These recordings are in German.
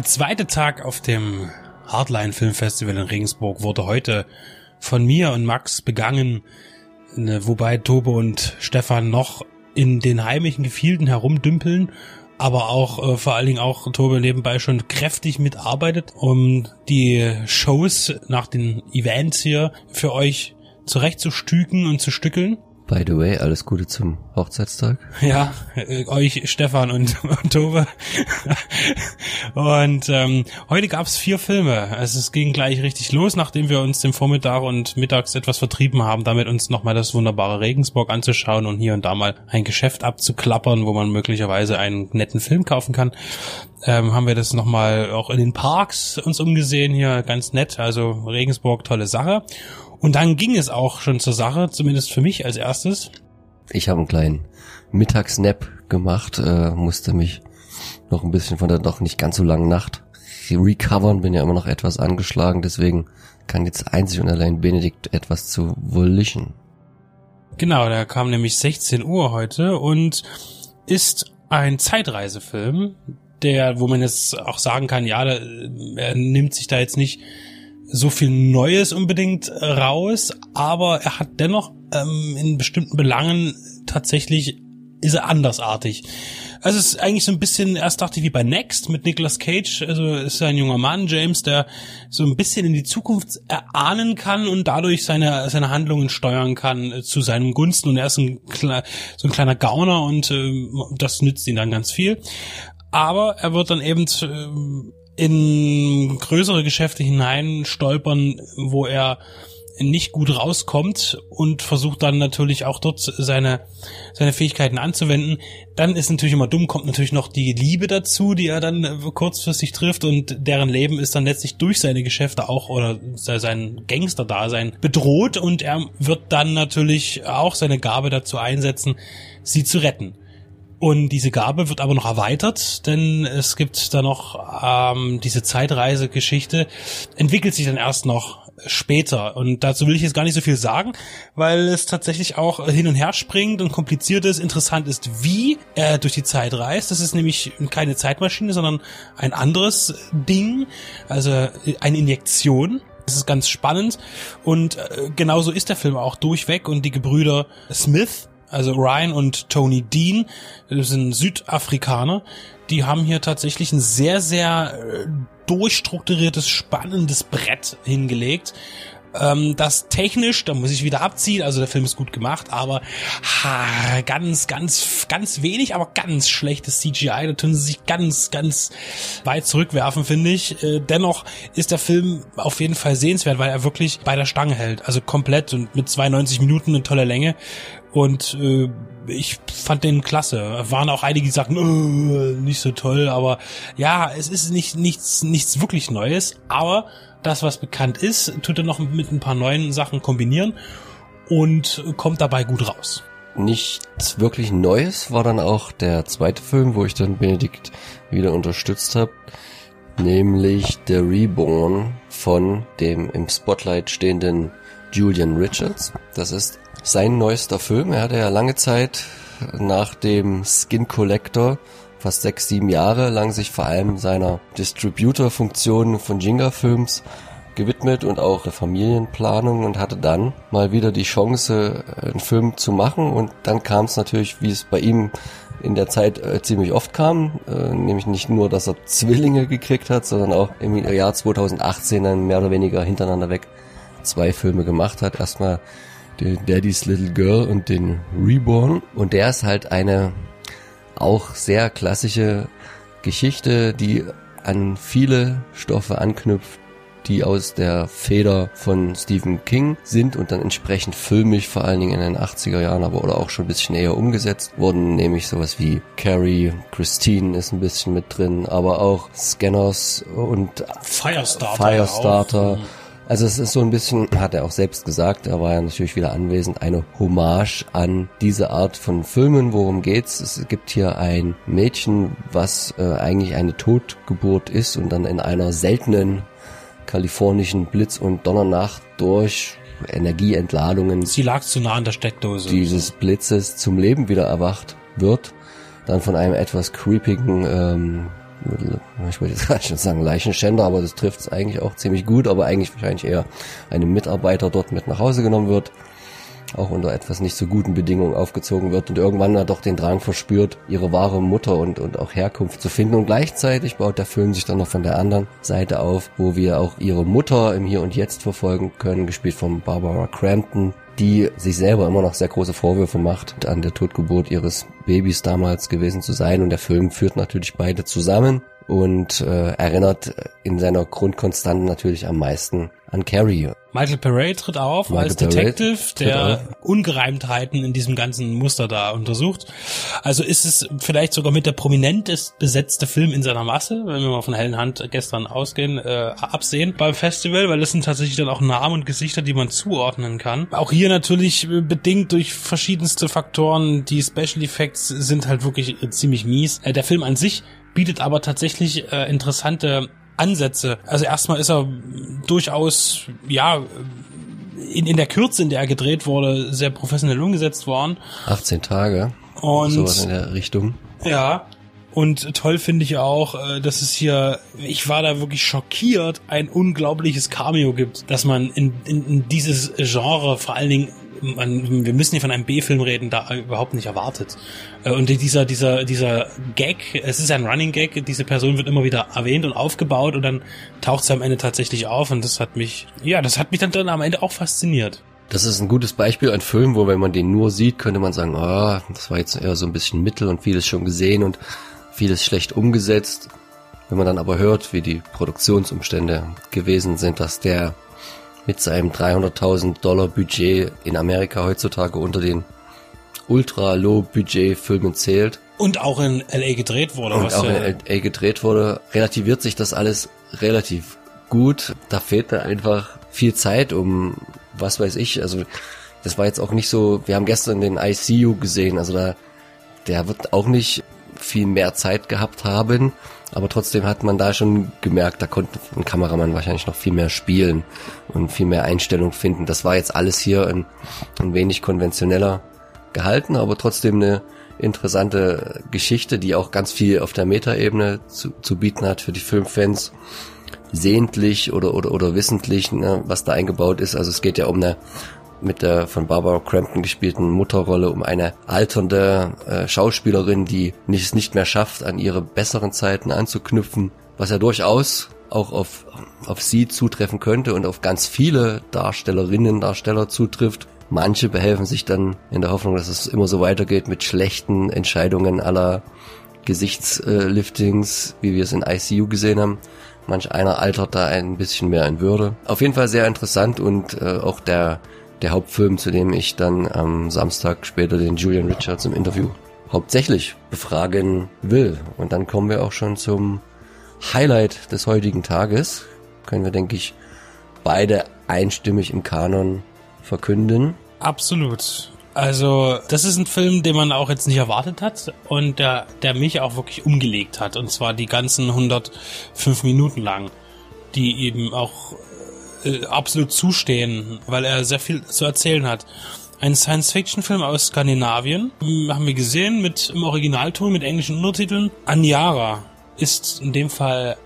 Der zweite Tag auf dem Hardline Film Festival in Regensburg wurde heute von mir und Max begangen, ne, wobei Tobe und Stefan noch in den heimischen Gefilden herumdümpeln, aber auch äh, vor allen Dingen auch Tobe nebenbei schon kräftig mitarbeitet, um die Shows nach den Events hier für euch zurechtzustüken und zu stückeln. By the way, alles Gute zum Hochzeitstag. Ja, äh, euch Stefan und, und Tove. und ähm, heute gab's vier Filme. Also es ging gleich richtig los, nachdem wir uns den Vormittag und mittags etwas vertrieben haben, damit uns nochmal das wunderbare Regensburg anzuschauen und hier und da mal ein Geschäft abzuklappern, wo man möglicherweise einen netten Film kaufen kann. Ähm, haben wir das nochmal auch in den Parks uns umgesehen hier, ganz nett. Also Regensburg, tolle Sache. Und dann ging es auch schon zur Sache, zumindest für mich als erstes. Ich habe einen kleinen Mittagsnap gemacht, äh, musste mich noch ein bisschen von der doch nicht ganz so langen Nacht recovern, bin ja immer noch etwas angeschlagen, deswegen kann jetzt einzig und allein Benedikt etwas zu Volition. Genau, der kam nämlich 16 Uhr heute und ist ein Zeitreisefilm, der, wo man jetzt auch sagen kann, ja, er nimmt sich da jetzt nicht so viel Neues unbedingt raus, aber er hat dennoch ähm, in bestimmten Belangen tatsächlich ist er andersartig. Also es ist eigentlich so ein bisschen, erst dachte ich wie bei Next mit Nicolas Cage, also ist ein junger Mann, James, der so ein bisschen in die Zukunft erahnen kann und dadurch seine, seine Handlungen steuern kann äh, zu seinem Gunsten und er ist ein, so ein kleiner Gauner und äh, das nützt ihn dann ganz viel. Aber er wird dann eben äh, in größere Geschäfte hinein stolpern, wo er nicht gut rauskommt und versucht dann natürlich auch dort seine, seine Fähigkeiten anzuwenden. Dann ist natürlich immer dumm, kommt natürlich noch die Liebe dazu, die er dann kurzfristig trifft und deren Leben ist dann letztlich durch seine Geschäfte auch oder sein Gangster-Dasein bedroht und er wird dann natürlich auch seine Gabe dazu einsetzen, sie zu retten. Und diese Gabe wird aber noch erweitert, denn es gibt da noch ähm, diese Zeitreisegeschichte, entwickelt sich dann erst noch später. Und dazu will ich jetzt gar nicht so viel sagen, weil es tatsächlich auch hin und her springt und kompliziert ist. Interessant ist, wie er durch die Zeit reist. Das ist nämlich keine Zeitmaschine, sondern ein anderes Ding, also eine Injektion. Das ist ganz spannend und äh, genauso ist der Film auch durchweg und die Gebrüder Smith also Ryan und Tony Dean, das sind Südafrikaner, die haben hier tatsächlich ein sehr, sehr äh, durchstrukturiertes, spannendes Brett hingelegt. Ähm, das technisch, da muss ich wieder abziehen, also der Film ist gut gemacht, aber ha, ganz, ganz, ganz wenig, aber ganz schlechtes CGI. Da tun sie sich ganz, ganz weit zurückwerfen, finde ich. Äh, dennoch ist der Film auf jeden Fall sehenswert, weil er wirklich bei der Stange hält. Also komplett und mit 92 Minuten eine tolle Länge. Und äh, ich fand den klasse. Waren auch einige, die sagten, oh, nicht so toll, aber ja, es ist nicht nichts nichts wirklich Neues, aber das, was bekannt ist, tut er noch mit ein paar neuen Sachen kombinieren und kommt dabei gut raus. Nichts wirklich Neues war dann auch der zweite Film, wo ich dann Benedikt wieder unterstützt habe, nämlich The Reborn von dem im Spotlight stehenden Julian Richards. Das ist sein neuester Film. Er hatte ja lange Zeit nach dem Skin Collector fast sechs, sieben Jahre lang sich vor allem seiner Distributor-Funktion von Jinga-Films gewidmet und auch der Familienplanung und hatte dann mal wieder die Chance, einen Film zu machen und dann kam es natürlich, wie es bei ihm in der Zeit äh, ziemlich oft kam, äh, nämlich nicht nur, dass er Zwillinge gekriegt hat, sondern auch im Jahr 2018 dann mehr oder weniger hintereinander weg zwei Filme gemacht hat. Erstmal den Daddy's Little Girl und den Reborn. Und der ist halt eine auch sehr klassische Geschichte, die an viele Stoffe anknüpft, die aus der Feder von Stephen King sind und dann entsprechend filmisch vor allen Dingen in den 80er Jahren, aber oder auch schon ein bisschen eher umgesetzt wurden, nämlich sowas wie Carrie, Christine ist ein bisschen mit drin, aber auch Scanners und Firestarter. Firestarter. Ja also es ist so ein bisschen, hat er auch selbst gesagt, er war ja natürlich wieder anwesend, eine Hommage an diese Art von Filmen. Worum geht's? Es gibt hier ein Mädchen, was äh, eigentlich eine Totgeburt ist und dann in einer seltenen kalifornischen Blitz- und Donnernacht durch Energieentladungen. Sie lag zu nah an der Steckdose. Dieses Blitzes zum Leben wieder erwacht wird. Dann von einem etwas creepigen ähm, ich wollte jetzt schon sagen Leichenschänder, aber das trifft es eigentlich auch ziemlich gut, aber eigentlich wahrscheinlich eher einem Mitarbeiter dort mit nach Hause genommen wird auch unter etwas nicht so guten Bedingungen aufgezogen wird und irgendwann dann doch den Drang verspürt, ihre wahre Mutter und, und auch Herkunft zu finden. Und gleichzeitig baut der Film sich dann noch von der anderen Seite auf, wo wir auch ihre Mutter im Hier und Jetzt verfolgen können, gespielt von Barbara Crampton, die sich selber immer noch sehr große Vorwürfe macht, an der Totgeburt ihres Babys damals gewesen zu sein. Und der Film führt natürlich beide zusammen und äh, erinnert in seiner Grundkonstante natürlich am meisten an Carrie. Michael Parade tritt auf Michael als Detective, der auf. Ungereimtheiten in diesem ganzen Muster da untersucht. Also ist es vielleicht sogar mit der prominentest besetzte Film in seiner Masse, wenn wir mal von Hellen Hand gestern ausgehen, äh, absehen beim Festival, weil das sind tatsächlich dann auch Namen und Gesichter, die man zuordnen kann. Auch hier natürlich bedingt durch verschiedenste Faktoren. Die Special Effects sind halt wirklich ziemlich mies. Äh, der Film an sich bietet aber tatsächlich äh, interessante Ansätze. Also erstmal ist er durchaus, ja, in, in der Kürze, in der er gedreht wurde, sehr professionell umgesetzt worden. 18 Tage. Und sowas in der Richtung. Ja. Und toll finde ich auch, äh, dass es hier, ich war da wirklich schockiert, ein unglaubliches Cameo gibt, dass man in, in, in dieses Genre vor allen Dingen man, wir müssen hier von einem B-Film reden, da überhaupt nicht erwartet. Äh, und dieser, dieser, dieser Gag, es ist ein Running Gag, diese Person wird immer wieder erwähnt und aufgebaut und dann taucht sie am Ende tatsächlich auf und das hat mich, ja, das hat mich dann, dann am Ende auch fasziniert. Das ist ein gutes Beispiel, ein Film, wo wenn man den nur sieht, könnte man sagen, ah, oh, das war jetzt eher so ein bisschen Mittel und vieles schon gesehen und vieles schlecht umgesetzt. Wenn man dann aber hört, wie die Produktionsumstände gewesen sind, dass der mit seinem 300.000 Dollar Budget in Amerika heutzutage unter den Ultra-Low-Budget-Filmen zählt. Und auch in L.A. gedreht wurde. Und auch in L.A. gedreht wurde, relativiert sich das alles relativ gut. Da fehlt da einfach viel Zeit, um, was weiß ich, also das war jetzt auch nicht so, wir haben gestern den ICU gesehen, also da, der wird auch nicht viel mehr Zeit gehabt haben. Aber trotzdem hat man da schon gemerkt, da konnte ein Kameramann wahrscheinlich noch viel mehr spielen und viel mehr Einstellung finden. Das war jetzt alles hier ein, ein wenig konventioneller gehalten, aber trotzdem eine interessante Geschichte, die auch ganz viel auf der Metaebene zu, zu bieten hat für die Filmfans. Sehentlich oder, oder, oder wissentlich, ne, was da eingebaut ist. Also es geht ja um eine mit der von Barbara Crampton gespielten Mutterrolle um eine alternde äh, Schauspielerin, die es nicht mehr schafft, an ihre besseren Zeiten anzuknüpfen, was ja durchaus auch auf, auf sie zutreffen könnte und auf ganz viele Darstellerinnen, Darsteller zutrifft. Manche behelfen sich dann in der Hoffnung, dass es immer so weitergeht mit schlechten Entscheidungen aller Gesichtsliftings, wie wir es in ICU gesehen haben. Manch einer altert da ein bisschen mehr in Würde. Auf jeden Fall sehr interessant und äh, auch der der Hauptfilm, zu dem ich dann am Samstag später den Julian Richards im Interview hauptsächlich befragen will. Und dann kommen wir auch schon zum Highlight des heutigen Tages. Können wir, denke ich, beide einstimmig im Kanon verkünden. Absolut. Also, das ist ein Film, den man auch jetzt nicht erwartet hat und der, der mich auch wirklich umgelegt hat. Und zwar die ganzen 105 Minuten lang, die eben auch äh, absolut zustehen, weil er sehr viel zu erzählen hat. Ein Science-Fiction-Film aus Skandinavien, hm, haben wir gesehen, mit im Originalton, mit englischen Untertiteln. Aniara ist in dem Fall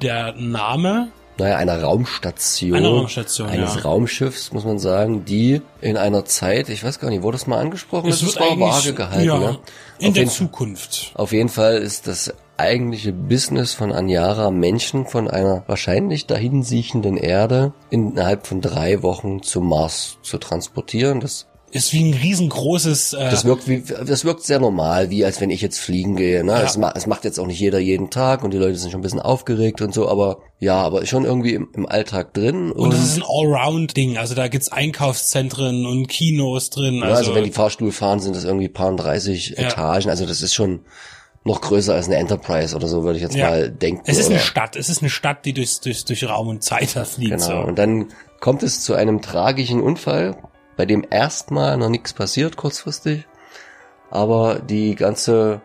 der Name naja, einer Raumstation, Eine Raumstation eines ja. Raumschiffs, muss man sagen, die in einer Zeit, ich weiß gar nicht, wurde das mal angesprochen? Es das ist war vage gehalten. Ja, ne? In auf der Zukunft. Auf jeden Fall ist das eigentliche Business von Anjara, Menschen von einer wahrscheinlich dahinsiechenden Erde innerhalb von drei Wochen zum Mars zu transportieren. Das ist wie ein riesengroßes. Äh das wirkt wie, das wirkt sehr normal, wie als wenn ich jetzt fliegen gehe. Ne? Ja. Es, ma es, macht jetzt auch nicht jeder jeden Tag und die Leute sind schon ein bisschen aufgeregt und so, aber ja, aber schon irgendwie im, im Alltag drin. Und, es ist ein Allround-Ding. Also da gibt's Einkaufszentren und Kinos drin. Also, ja, also wenn die Fahrstuhl fahren, sind das irgendwie paar 30 ja. Etagen. Also das ist schon noch größer als eine Enterprise oder so, würde ich jetzt ja. mal denken. Es ist oder? eine Stadt, es ist eine Stadt, die durch, durch, durch Raum und Zeit fliegt. Genau, so. und dann kommt es zu einem tragischen Unfall, bei dem erstmal noch nichts passiert kurzfristig, aber die ganze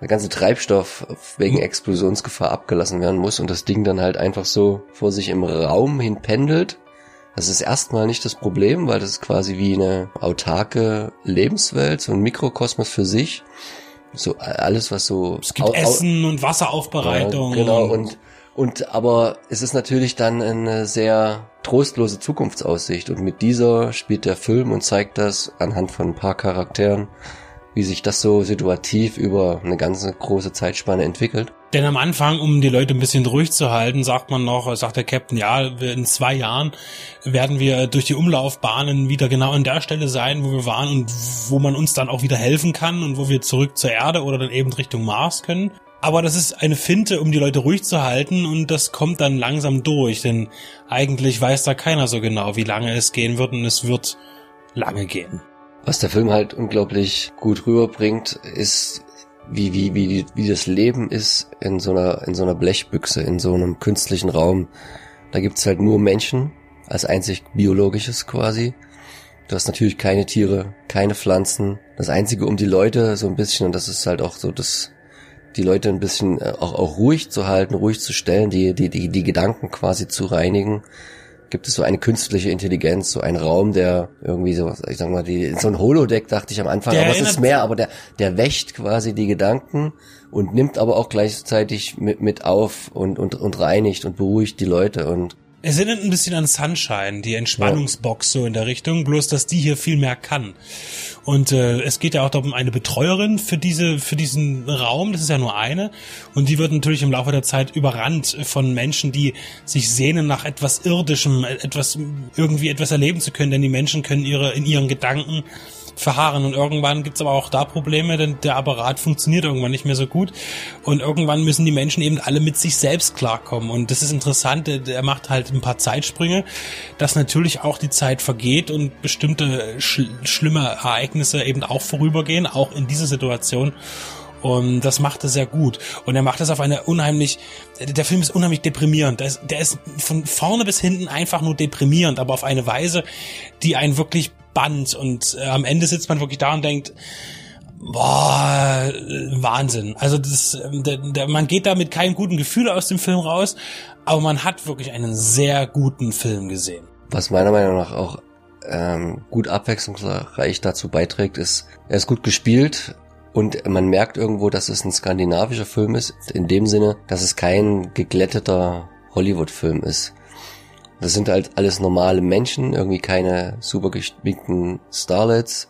der ganze Treibstoff wegen hm. Explosionsgefahr abgelassen werden muss und das Ding dann halt einfach so vor sich im Raum hin pendelt. Das ist erstmal nicht das Problem, weil das ist quasi wie eine autarke Lebenswelt, so ein Mikrokosmos für sich. So alles, was so... Es gibt Essen und Wasseraufbereitung. Ja, genau, und, und aber es ist natürlich dann eine sehr trostlose Zukunftsaussicht. Und mit dieser spielt der Film und zeigt das anhand von ein paar Charakteren, wie sich das so situativ über eine ganze große Zeitspanne entwickelt. Denn am Anfang, um die Leute ein bisschen ruhig zu halten, sagt man noch, sagt der Captain, ja, in zwei Jahren werden wir durch die Umlaufbahnen wieder genau an der Stelle sein, wo wir waren und wo man uns dann auch wieder helfen kann und wo wir zurück zur Erde oder dann eben Richtung Mars können. Aber das ist eine Finte, um die Leute ruhig zu halten und das kommt dann langsam durch, denn eigentlich weiß da keiner so genau, wie lange es gehen wird und es wird lange gehen. Was der Film halt unglaublich gut rüberbringt, ist wie, wie, wie, wie das Leben ist in so einer, in so einer Blechbüchse, in so einem künstlichen Raum. Da gibt's halt nur Menschen, als einzig biologisches quasi. Du hast natürlich keine Tiere, keine Pflanzen. Das einzige um die Leute so ein bisschen, und das ist halt auch so das, die Leute ein bisschen äh, auch, auch ruhig zu halten, ruhig zu stellen, die, die, die, die Gedanken quasi zu reinigen gibt es so eine künstliche Intelligenz, so ein Raum, der irgendwie so, ich sag mal, die, so ein Holodeck dachte ich am Anfang, der aber es ist mehr, aber der, der wächt quasi die Gedanken und nimmt aber auch gleichzeitig mit, mit auf und, und, und reinigt und beruhigt die Leute und es erinnert ein bisschen an Sunshine, die Entspannungsbox so in der Richtung, bloß dass die hier viel mehr kann. Und äh, es geht ja auch darum, eine Betreuerin für diese für diesen Raum, das ist ja nur eine, und die wird natürlich im Laufe der Zeit überrannt von Menschen, die sich sehnen nach etwas irdischem, etwas irgendwie etwas erleben zu können, denn die Menschen können ihre in ihren Gedanken verharren. Und irgendwann gibt's aber auch da Probleme, denn der Apparat funktioniert irgendwann nicht mehr so gut. Und irgendwann müssen die Menschen eben alle mit sich selbst klarkommen. Und das ist interessant, er macht halt ein paar Zeitsprünge, dass natürlich auch die Zeit vergeht und bestimmte sch schlimme Ereignisse eben auch vorübergehen, auch in dieser Situation. Und das macht er sehr gut. Und er macht das auf eine unheimlich, der Film ist unheimlich deprimierend. Der ist, der ist von vorne bis hinten einfach nur deprimierend, aber auf eine Weise, die einen wirklich Band und äh, am Ende sitzt man wirklich da und denkt, boah, Wahnsinn. Also das, ähm, der, der, man geht da mit keinem guten Gefühl aus dem Film raus, aber man hat wirklich einen sehr guten Film gesehen. Was meiner Meinung nach auch ähm, gut abwechslungsreich dazu beiträgt, ist, er ist gut gespielt und man merkt irgendwo, dass es ein skandinavischer Film ist, in dem Sinne, dass es kein geglätteter Hollywood-Film ist. Das sind halt alles normale Menschen, irgendwie keine super gespickten Starlets.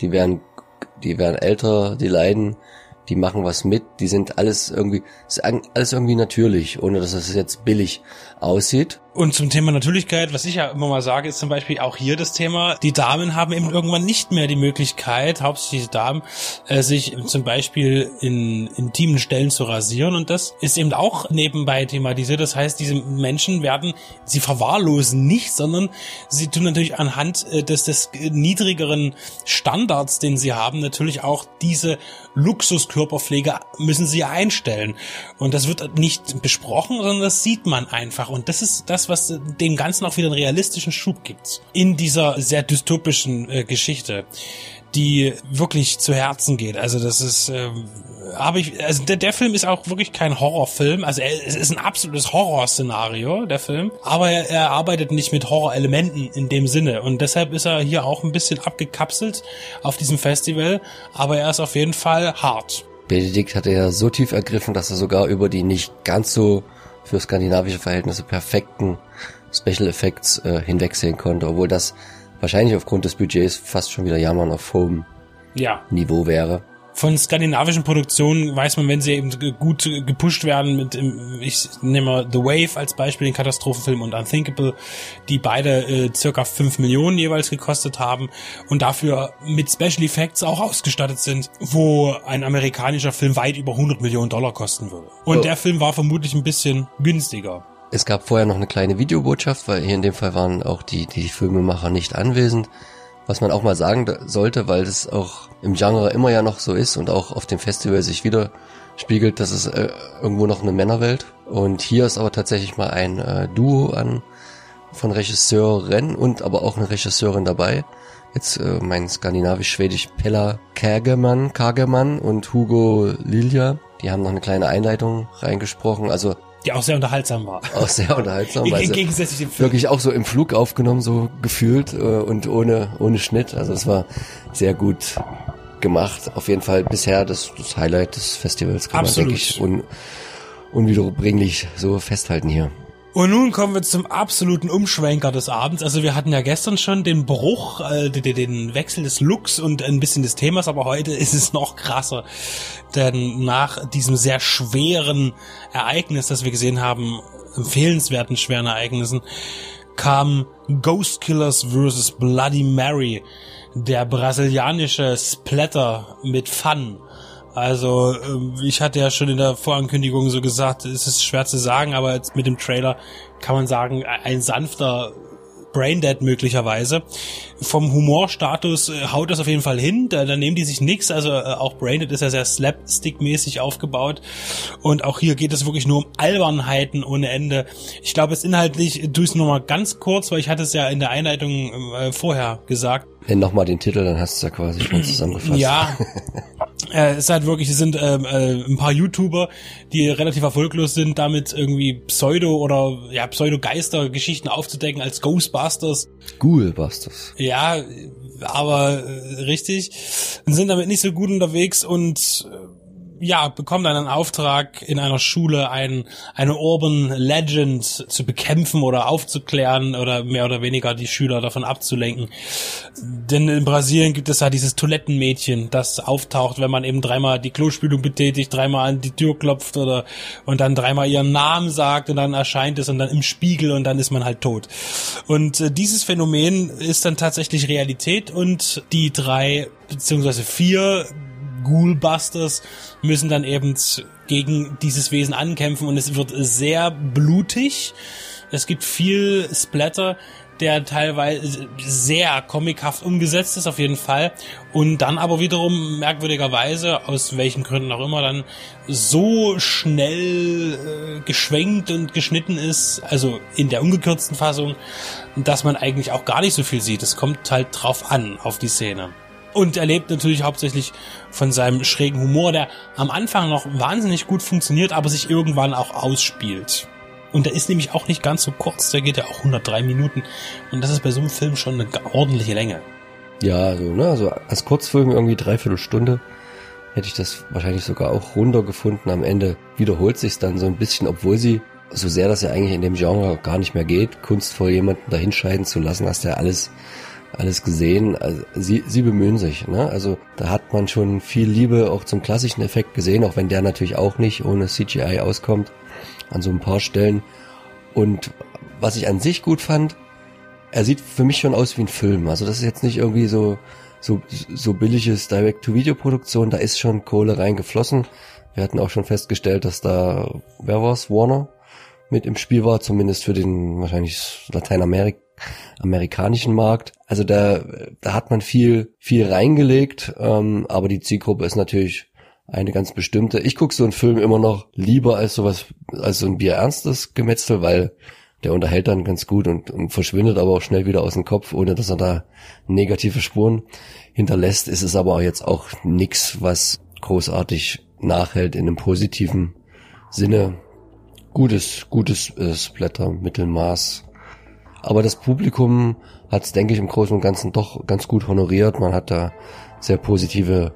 Die werden, die werden älter, die leiden, die machen was mit, die sind alles irgendwie, alles irgendwie natürlich, ohne dass es jetzt billig aussieht. Und zum Thema Natürlichkeit, was ich ja immer mal sage, ist zum Beispiel auch hier das Thema, die Damen haben eben irgendwann nicht mehr die Möglichkeit, hauptsächlich die Damen, äh, sich zum Beispiel in intimen Stellen zu rasieren. Und das ist eben auch nebenbei thematisiert. Das heißt, diese Menschen werden, sie verwahrlosen nicht, sondern sie tun natürlich anhand äh, des, des niedrigeren Standards, den sie haben, natürlich auch diese Luxuskörperpflege müssen sie einstellen. Und das wird nicht besprochen, sondern das sieht man einfach. Und das ist das, was dem Ganzen auch wieder einen realistischen Schub gibt. In dieser sehr dystopischen äh, Geschichte die wirklich zu Herzen geht. Also das ist, ähm, habe ich, also der, der Film ist auch wirklich kein Horrorfilm. Also er, es ist ein absolutes Horrorszenario, der Film. Aber er, er arbeitet nicht mit Horrorelementen in dem Sinne. Und deshalb ist er hier auch ein bisschen abgekapselt auf diesem Festival. Aber er ist auf jeden Fall hart. Benedikt hatte ja so tief ergriffen, dass er sogar über die nicht ganz so für skandinavische Verhältnisse perfekten Special Effects äh, hinwegsehen konnte, obwohl das wahrscheinlich aufgrund des Budgets fast schon wieder Jammern auf hohem ja. Niveau wäre von skandinavischen Produktionen weiß man, wenn sie eben gut gepusht werden mit, ich nehme mal The Wave als Beispiel, den Katastrophenfilm und Unthinkable, die beide äh, circa fünf Millionen jeweils gekostet haben und dafür mit Special Effects auch ausgestattet sind, wo ein amerikanischer Film weit über 100 Millionen Dollar kosten würde. Und oh. der Film war vermutlich ein bisschen günstiger. Es gab vorher noch eine kleine Videobotschaft, weil hier in dem Fall waren auch die, die Filmemacher nicht anwesend. Was man auch mal sagen sollte, weil das auch im Genre immer ja noch so ist und auch auf dem Festival sich wieder spiegelt, dass es äh, irgendwo noch eine Männerwelt. Und hier ist aber tatsächlich mal ein äh, Duo an von Regisseuren und aber auch eine Regisseurin dabei. Jetzt äh, mein skandinavisch-schwedisch Pella Kagemann, Kagemann und Hugo Lilja. Die haben noch eine kleine Einleitung reingesprochen. Also die auch sehr unterhaltsam war. Auch sehr unterhaltsam. Im, im Gegensatz dem Film. Wirklich auch so im Flug aufgenommen, so gefühlt äh, und ohne, ohne Schnitt. Also es war sehr gut gemacht. Auf jeden Fall bisher das, das Highlight des Festivals kann Absolut. man, denke ich, un, unwiederbringlich so festhalten hier. Und nun kommen wir zum absoluten Umschwenker des Abends. Also wir hatten ja gestern schon den Bruch, äh, den, Wechsel des Looks und ein bisschen des Themas, aber heute ist es noch krasser. Denn nach diesem sehr schweren Ereignis, das wir gesehen haben, empfehlenswerten schweren Ereignissen, kam Ghost Killers vs. Bloody Mary, der brasilianische Splatter mit Fun. Also ähm, ich hatte ja schon in der Vorankündigung so gesagt, es ist schwer zu sagen, aber jetzt mit dem Trailer kann man sagen, ein sanfter Braindead möglicherweise. Vom Humorstatus äh, haut das auf jeden Fall hin, da, da nehmen die sich nix, also äh, auch Braindead ist ja sehr slapstick-mäßig aufgebaut und auch hier geht es wirklich nur um Albernheiten ohne Ende. Ich glaube, es inhaltlich, tu es nur mal ganz kurz, weil ich hatte es ja in der Einleitung äh, vorher gesagt, Nenn nochmal den Titel, dann hast du es ja quasi schon zusammengefasst. ja, äh, es ist halt wirklich, es sind ähm, äh, ein paar YouTuber, die relativ erfolglos sind, damit irgendwie Pseudo- oder ja Pseudo-Geister-Geschichten aufzudecken als Ghostbusters. Ghoulbusters. Ja, aber äh, richtig, sind damit nicht so gut unterwegs und äh, ja, bekommen dann einen Auftrag in einer Schule ein, eine Urban Legend zu bekämpfen oder aufzuklären oder mehr oder weniger die Schüler davon abzulenken. Denn in Brasilien gibt es ja dieses Toilettenmädchen, das auftaucht, wenn man eben dreimal die Klospülung betätigt, dreimal an die Tür klopft oder und dann dreimal ihren Namen sagt und dann erscheint es und dann im Spiegel und dann ist man halt tot. Und äh, dieses Phänomen ist dann tatsächlich Realität und die drei beziehungsweise vier Ghoulbusters müssen dann eben gegen dieses Wesen ankämpfen und es wird sehr blutig. Es gibt viel Splatter, der teilweise sehr comichaft umgesetzt ist, auf jeden Fall. Und dann aber wiederum merkwürdigerweise, aus welchen Gründen auch immer, dann so schnell äh, geschwenkt und geschnitten ist, also in der ungekürzten Fassung, dass man eigentlich auch gar nicht so viel sieht. Es kommt halt drauf an, auf die Szene. Und er lebt natürlich hauptsächlich von seinem schrägen Humor, der am Anfang noch wahnsinnig gut funktioniert, aber sich irgendwann auch ausspielt. Und der ist nämlich auch nicht ganz so kurz, der geht ja auch 103 Minuten. Und das ist bei so einem Film schon eine ordentliche Länge. Ja, also, ne, also als Kurzfilm irgendwie dreiviertel Stunde hätte ich das wahrscheinlich sogar auch runtergefunden. Am Ende wiederholt sich's dann so ein bisschen, obwohl sie, so sehr das ja eigentlich in dem Genre gar nicht mehr geht, kunstvoll jemanden dahinscheiden zu lassen, du ja alles, alles gesehen. Also, sie, sie bemühen sich, ne? Also da hat man schon viel Liebe auch zum klassischen Effekt gesehen, auch wenn der natürlich auch nicht ohne CGI auskommt an so ein paar Stellen. Und was ich an sich gut fand, er sieht für mich schon aus wie ein Film. Also das ist jetzt nicht irgendwie so so so billiges Direct-to-Video-Produktion. Da ist schon Kohle reingeflossen. Wir hatten auch schon festgestellt, dass da wer war's Warner mit im Spiel war, zumindest für den wahrscheinlich lateinamerikanischen Markt. Also da da hat man viel viel reingelegt, ähm, aber die Zielgruppe ist natürlich eine ganz bestimmte. Ich gucke so einen Film immer noch lieber als sowas, als so ein bierernstes Gemetzel, weil der unterhält dann ganz gut und, und verschwindet aber auch schnell wieder aus dem Kopf, ohne dass er da negative Spuren hinterlässt. Ist es aber jetzt auch nix, was großartig nachhält in einem positiven Sinne. Gutes, gutes äh, Splatter, Mittelmaß. Aber das Publikum hat es, denke ich, im Großen und Ganzen doch ganz gut honoriert. Man hat da sehr positive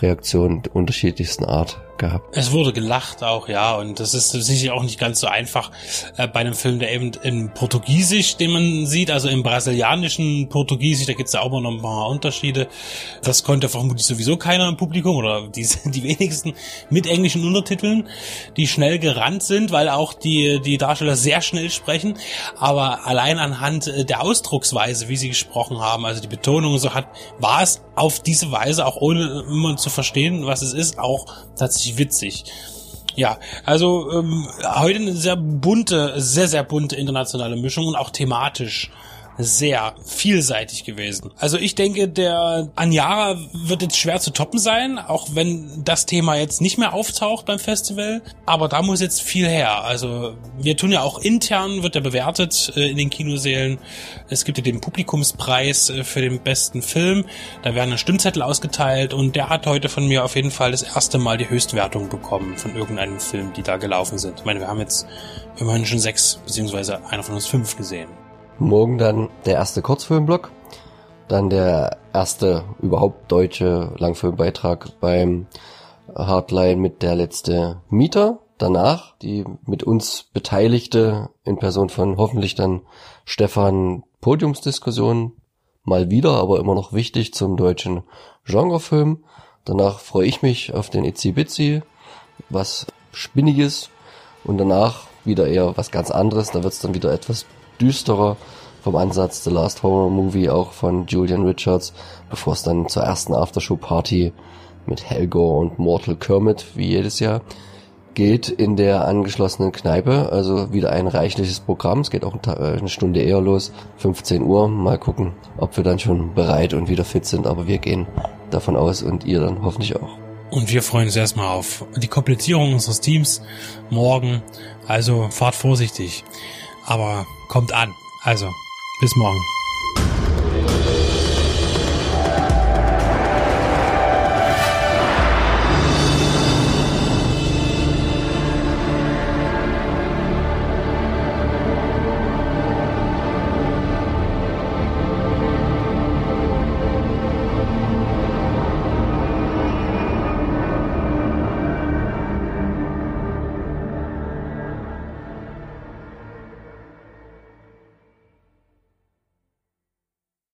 Reaktionen unterschiedlichsten Art gehabt. Es wurde gelacht auch, ja, und das ist sicher auch nicht ganz so einfach äh, bei einem Film, der eben in Portugiesisch, den man sieht, also im brasilianischen Portugiesisch, da gibt's ja auch noch ein paar Unterschiede. Das konnte vermutlich sowieso keiner im Publikum oder die, die wenigsten mit englischen Untertiteln, die schnell gerannt sind, weil auch die, die Darsteller sehr schnell sprechen, aber allein anhand äh, der Ausdrucksweise, wie sie gesprochen haben, also die Betonung und so hat, war es auf diese Weise, auch ohne immer zu verstehen, was es ist, auch tatsächlich witzig. Ja, also ähm, heute eine sehr bunte, sehr, sehr bunte internationale Mischung und auch thematisch sehr vielseitig gewesen. Also ich denke, der Anjara wird jetzt schwer zu toppen sein, auch wenn das Thema jetzt nicht mehr auftaucht beim Festival. Aber da muss jetzt viel her. Also wir tun ja auch intern, wird er bewertet äh, in den Kinosälen. Es gibt ja den Publikumspreis äh, für den besten Film. Da werden Stimmzettel ausgeteilt und der hat heute von mir auf jeden Fall das erste Mal die Höchstwertung bekommen von irgendeinem Film, die da gelaufen sind. Ich meine, wir haben jetzt immerhin schon sechs, beziehungsweise einer von uns fünf gesehen. Morgen dann der erste Kurzfilmblock. Dann der erste überhaupt deutsche Langfilmbeitrag beim Hardline mit der letzte Mieter. Danach die mit uns Beteiligte in Person von hoffentlich dann Stefan Podiumsdiskussion mal wieder, aber immer noch wichtig zum deutschen Genrefilm. Danach freue ich mich auf den Itzy Bitsy, was Spinniges und danach wieder eher was ganz anderes. Da wird es dann wieder etwas düsterer vom Ansatz The Last Horror Movie, auch von Julian Richards, bevor es dann zur ersten Aftershow-Party mit Helgor und Mortal Kermit, wie jedes Jahr, geht in der angeschlossenen Kneipe. Also wieder ein reichliches Programm. Es geht auch äh, eine Stunde eher los, 15 Uhr. Mal gucken, ob wir dann schon bereit und wieder fit sind. Aber wir gehen davon aus und ihr dann hoffentlich auch. Und wir freuen uns erstmal auf die Komplettierung unseres Teams morgen. Also fahrt vorsichtig. Aber kommt an. Also, bis morgen.